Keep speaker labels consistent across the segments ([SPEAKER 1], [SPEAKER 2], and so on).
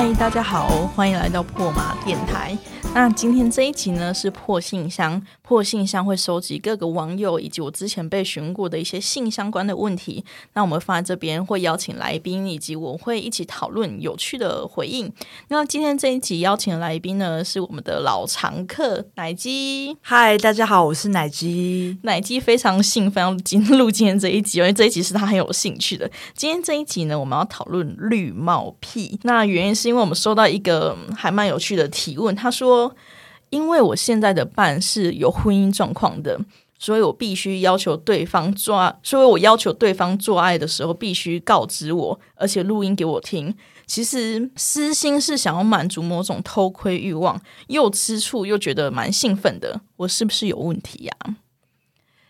[SPEAKER 1] 嗨，大家好，欢迎来到破马电台。那今天这一集呢是破信箱，破信箱会收集各个网友以及我之前被询过的一些性相关的问题。那我们放在这边会邀请来宾，以及我会一起讨论有趣的回应。那今天这一集邀请的来宾呢是我们的老常客奶鸡。
[SPEAKER 2] 嗨，大家好，我是奶鸡。
[SPEAKER 1] 奶鸡非常兴奋要今录今天这一集，因为这一集是他很有兴趣的。今天这一集呢，我们要讨论绿帽癖。那原因是因为我们收到一个还蛮有趣的提问，他说。因为我现在的伴是有婚姻状况的，所以我必须要求对方做，所以我要求对方做爱的时候必须告知我，而且录音给我听。其实私心是想要满足某种偷窥欲望，又吃醋又觉得蛮兴奋的。我是不是有问题呀？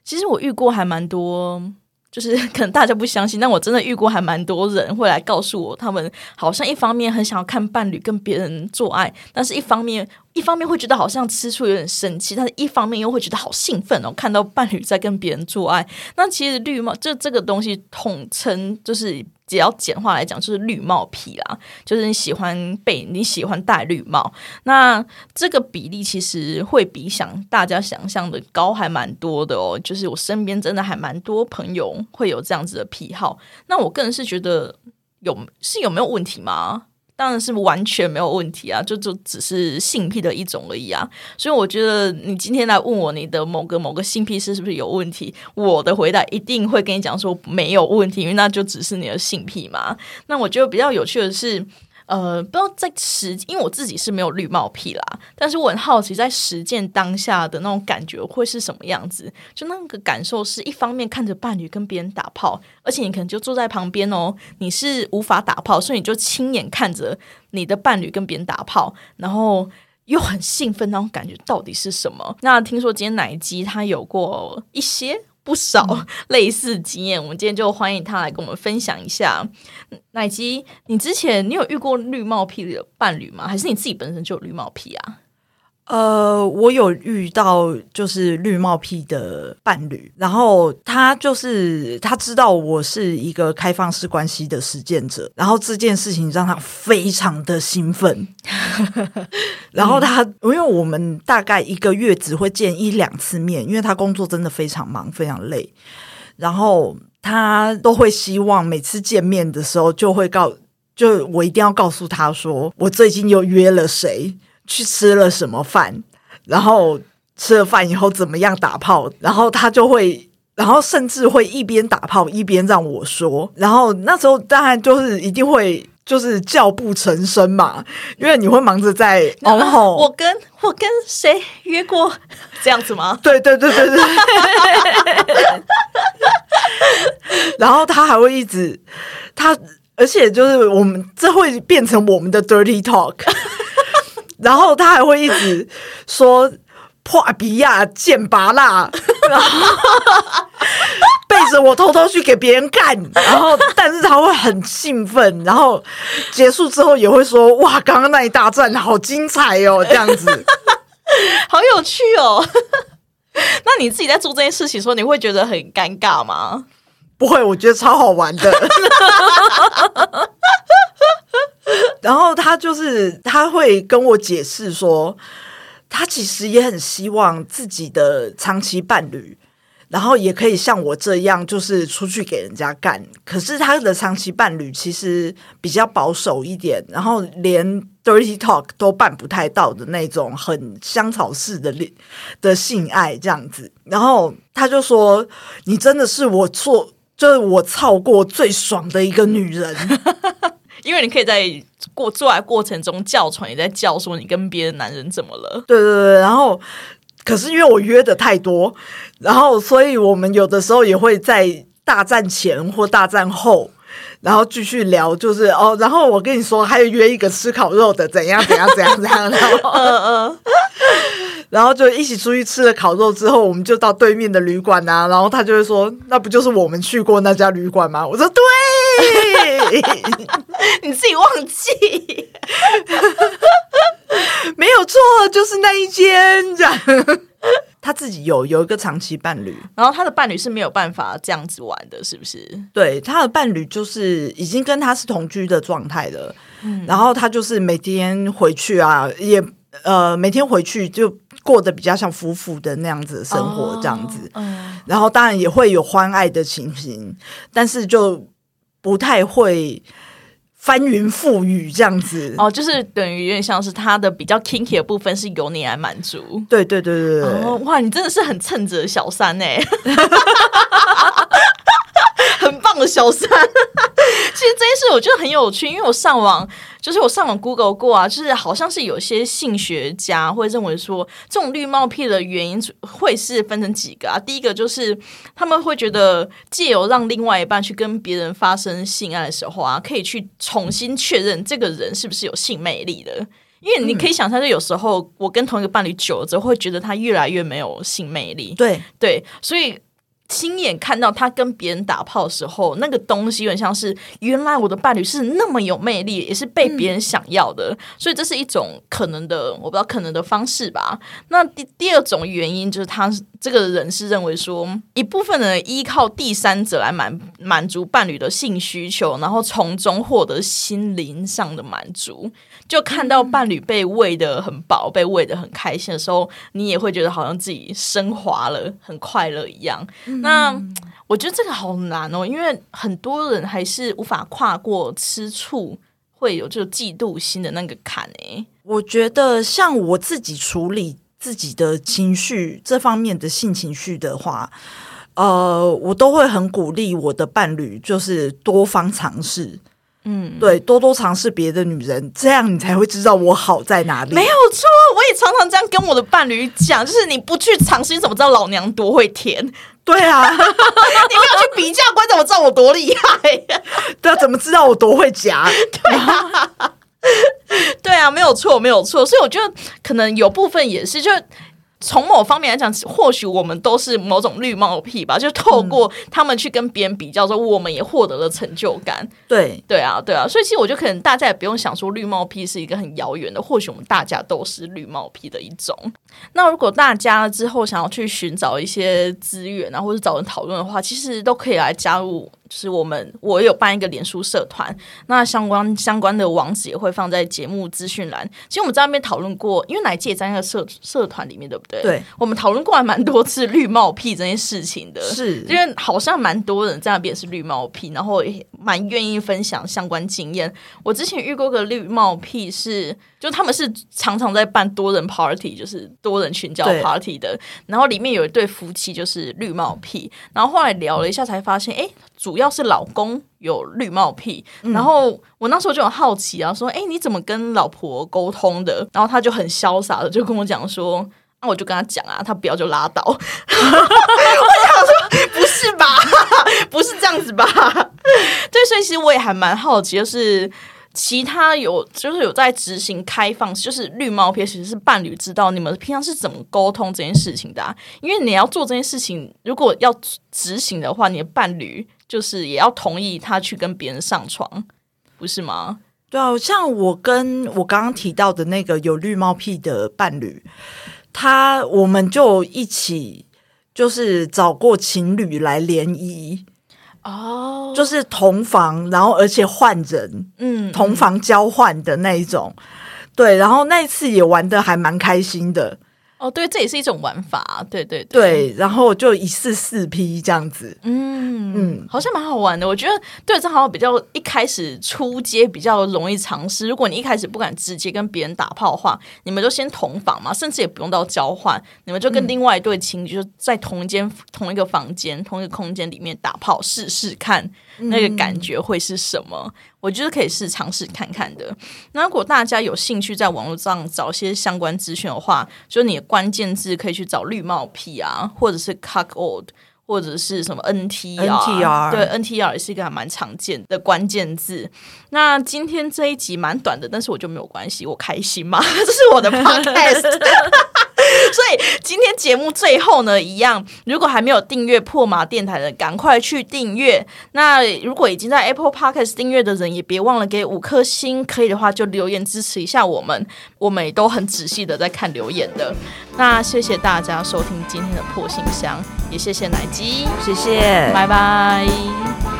[SPEAKER 1] 其实我遇过还蛮多。就是可能大家不相信，但我真的遇过还蛮多人会来告诉我，他们好像一方面很想要看伴侣跟别人做爱，但是一方面一方面会觉得好像吃醋有点生气，但是一方面又会觉得好兴奋哦，看到伴侣在跟别人做爱。那其实绿帽就这个东西统称就是。只要简化来讲，就是绿帽癖啦，就是你喜欢被你喜欢戴绿帽，那这个比例其实会比想大家想象的高还蛮多的哦。就是我身边真的还蛮多朋友会有这样子的癖好，那我个人是觉得有是有没有问题吗？当然是完全没有问题啊，就就只是性癖的一种而已啊。所以我觉得你今天来问我你的某个某个性癖是是不是有问题，我的回答一定会跟你讲说没有问题，因为那就只是你的性癖嘛。那我觉得比较有趣的是。呃，不知道在实，因为我自己是没有绿帽癖啦，但是我很好奇，在实践当下的那种感觉会是什么样子？就那个感受是一方面看着伴侣跟别人打炮，而且你可能就坐在旁边哦，你是无法打炮，所以你就亲眼看着你的伴侣跟别人打炮，然后又很兴奋，那种感觉到底是什么？那听说今天奶鸡他有过一些。不少 类似经验，我们今天就欢迎他来跟我们分享一下。奶吉，你之前你有遇过绿帽癖的伴侣吗？还是你自己本身就有绿帽癖啊？
[SPEAKER 2] 呃，我有遇到就是绿帽癖的伴侣，然后他就是他知道我是一个开放式关系的实践者，然后这件事情让他非常的兴奋。然后他因为我们大概一个月只会见一两次面，因为他工作真的非常忙，非常累，然后他都会希望每次见面的时候就会告，就我一定要告诉他说我最近又约了谁。去吃了什么饭，然后吃了饭以后怎么样打炮，然后他就会，然后甚至会一边打炮一边让我说，然后那时候当然就是一定会就是叫不成声嘛，因为你会忙着在
[SPEAKER 1] 然后我跟我跟谁约过这样子吗？
[SPEAKER 2] 对对对对对，然后他还会一直他，而且就是我们这会变成我们的 dirty talk。然后他还会一直说破比亚剑拔辣，然后背着我偷偷去给别人看，然后但是他会很兴奋，然后结束之后也会说哇，刚刚那一大战好精彩哦，这样子
[SPEAKER 1] 好有趣哦。那你自己在做这件事情，说你会觉得很尴尬吗？
[SPEAKER 2] 不会，我觉得超好玩的。然后他就是他会跟我解释说，他其实也很希望自己的长期伴侣，然后也可以像我这样，就是出去给人家干。可是他的长期伴侣其实比较保守一点，然后连 dirty talk 都办不太到的那种很香草式的的性爱这样子。然后他就说：“你真的是我做，就是我操过最爽的一个女人。”
[SPEAKER 1] 因为你可以在过做爱过程中叫床，也在叫说你跟别的男人怎么了？
[SPEAKER 2] 对对对，然后可是因为我约的太多，然后所以我们有的时候也会在大战前或大战后，然后继续聊，就是哦，然后我跟你说，还有约一个吃烤肉的，怎样怎样怎样怎样，然后嗯嗯，然后就一起出去吃了烤肉之后，我们就到对面的旅馆啊，然后他就会说，那不就是我们去过那家旅馆吗？我说对。
[SPEAKER 1] 你自己忘记，
[SPEAKER 2] 没有错，就是那一间这样。他自己有有一个长期伴侣，
[SPEAKER 1] 然后他的伴侣是没有办法这样子玩的，是不是？
[SPEAKER 2] 对，他的伴侣就是已经跟他是同居的状态了，然后他就是每天回去啊，也呃每天回去就过得比较像夫妇的那样子的生活这样子，
[SPEAKER 1] 嗯，
[SPEAKER 2] 然后当然也会有欢爱的情形，但是就不太会翻云覆雨这样子。
[SPEAKER 1] 哦，就是等于有点像是他的比较 kinky 的部分是由你来满足。
[SPEAKER 2] 对对对对对，
[SPEAKER 1] 哦，哇，你真的是很称职的小三哎，小三。其实这件事我觉得很有趣，因为我上网，就是我上网 Google 过啊，就是好像是有些性学家会认为说，这种绿帽癖的原因会是分成几个啊。第一个就是他们会觉得借由让另外一半去跟别人发生性爱的时候啊，可以去重新确认这个人是不是有性魅力的。因为你可以想象，就有时候我跟同一个伴侣久了之后，会觉得他越来越没有性魅力。
[SPEAKER 2] 对
[SPEAKER 1] 对，所以亲眼看到他跟别人打炮的时候，那个东西有点像是原来我的伴侣是那么有魅力，也是被别人想要的，所以这是一种可能的，我不知道可能的方式吧。那第第二种原因就是他这个人是认为说，一部分人依靠第三者来满满足伴侣的性需求，然后从中获得心灵上的满足。就看到伴侣被喂的很饱，被喂的很开心的时候，你也会觉得好像自己升华了，很快乐一样。那我觉得这个好难哦，因为很多人还是无法跨过吃醋会有这个嫉妒心的那个坎诶。
[SPEAKER 2] 我觉得像我自己处理自己的情绪这方面的性情绪的话，呃，我都会很鼓励我的伴侣，就是多方尝试。
[SPEAKER 1] 嗯，
[SPEAKER 2] 对，多多尝试别的女人，这样你才会知道我好在哪里。
[SPEAKER 1] 没有错，我也常常这样跟我的伴侣讲，就是你不去尝试，你怎么知道老娘多会甜？
[SPEAKER 2] 对啊，
[SPEAKER 1] 你没有去比较，关怎么知道我多厉害？
[SPEAKER 2] 对啊，怎么知道我多会夹？
[SPEAKER 1] 对啊，没有错，没有错。所以我觉得可能有部分也是，就从某方面来讲，或许我们都是某种绿帽癖吧，就透过他们去跟别人比较之后，我们也获得了成就感。
[SPEAKER 2] 对，
[SPEAKER 1] 对啊，对啊。所以其实我觉得可能大家也不用想说绿帽癖是一个很遥远的，或许我们大家都是绿帽癖的一种。那如果大家之后想要去寻找一些资源啊，或者找人讨论的话，其实都可以来加入。就是我们我有办一个脸书社团，那相关相关的网址也会放在节目资讯栏。其实我们在那边讨论过，因为奶姐在那个社社团里面，对不对？
[SPEAKER 2] 对，
[SPEAKER 1] 我们讨论过还蛮多次绿帽癖这件事情的，
[SPEAKER 2] 是
[SPEAKER 1] 因为好像蛮多人在那边是绿帽癖，然后也蛮愿意分享相关经验。我之前遇过个绿帽癖是，就他们是常常在办多人 party，就是多人群交 party 的，然后里面有一对夫妻就是绿帽癖，然后后来聊了一下才发现，哎，主要是老公有绿帽癖，然后我那时候就很好奇啊，说，哎，你怎么跟老婆沟通的？然后他就很潇洒的就跟我讲说。那、我就跟他讲啊，他不要就拉倒。我想说，不是吧？不是这样子吧？对，所以其实我也还蛮好奇，就是其他有就是有在执行开放，就是绿帽癖，其实是伴侣知道你们平常是怎么沟通这件事情的、啊。因为你要做这件事情，如果要执行的话，你的伴侣就是也要同意他去跟别人上床，不是吗？
[SPEAKER 2] 对啊，像我跟我刚刚提到的那个有绿帽癖的伴侣，他我们就一起就是找过情侣来联谊，
[SPEAKER 1] 哦，
[SPEAKER 2] 就是同房，然后而且换人，
[SPEAKER 1] 嗯，
[SPEAKER 2] 同房交换的那一种。对，然后那一次也玩的还蛮开心的，
[SPEAKER 1] 哦，对，这也是一种玩法，对对
[SPEAKER 2] 对，然后就一次四批这样子，
[SPEAKER 1] 嗯
[SPEAKER 2] 嗯
[SPEAKER 1] 好像蛮好玩的。我觉得对这好像比较一开始出街比较容易尝试。如果你一开始不敢直接跟别人打炮的话，你们就先同房嘛，甚至也不用到交换，你们就跟另外一对情侣就在同一间、同一个房间、同一个空间里面打炮试试看，那个感觉会是什么？我觉得可以试尝试看看的。那如果大家有兴趣在网络上找些相关资讯的话，就你的关键字可以去找绿帽癖啊，或者是 cock old。或者是什么
[SPEAKER 2] NTR，NTR
[SPEAKER 1] 对 NTR 也是一个还蛮常见的关键字。那今天这一集蛮短的，但是我就没有关系，我开心嘛，这是我的 podcast。所以今天节目最后呢，一样，如果还没有订阅破马电台的，赶快去订阅。那如果已经在 Apple Podcast 订阅的人，也别忘了给五颗星，可以的话就留言支持一下我们，我们也都很仔细的在看留言的。那谢谢大家收听今天的破信箱，也谢谢奶鸡，
[SPEAKER 2] 谢谢，
[SPEAKER 1] 拜拜。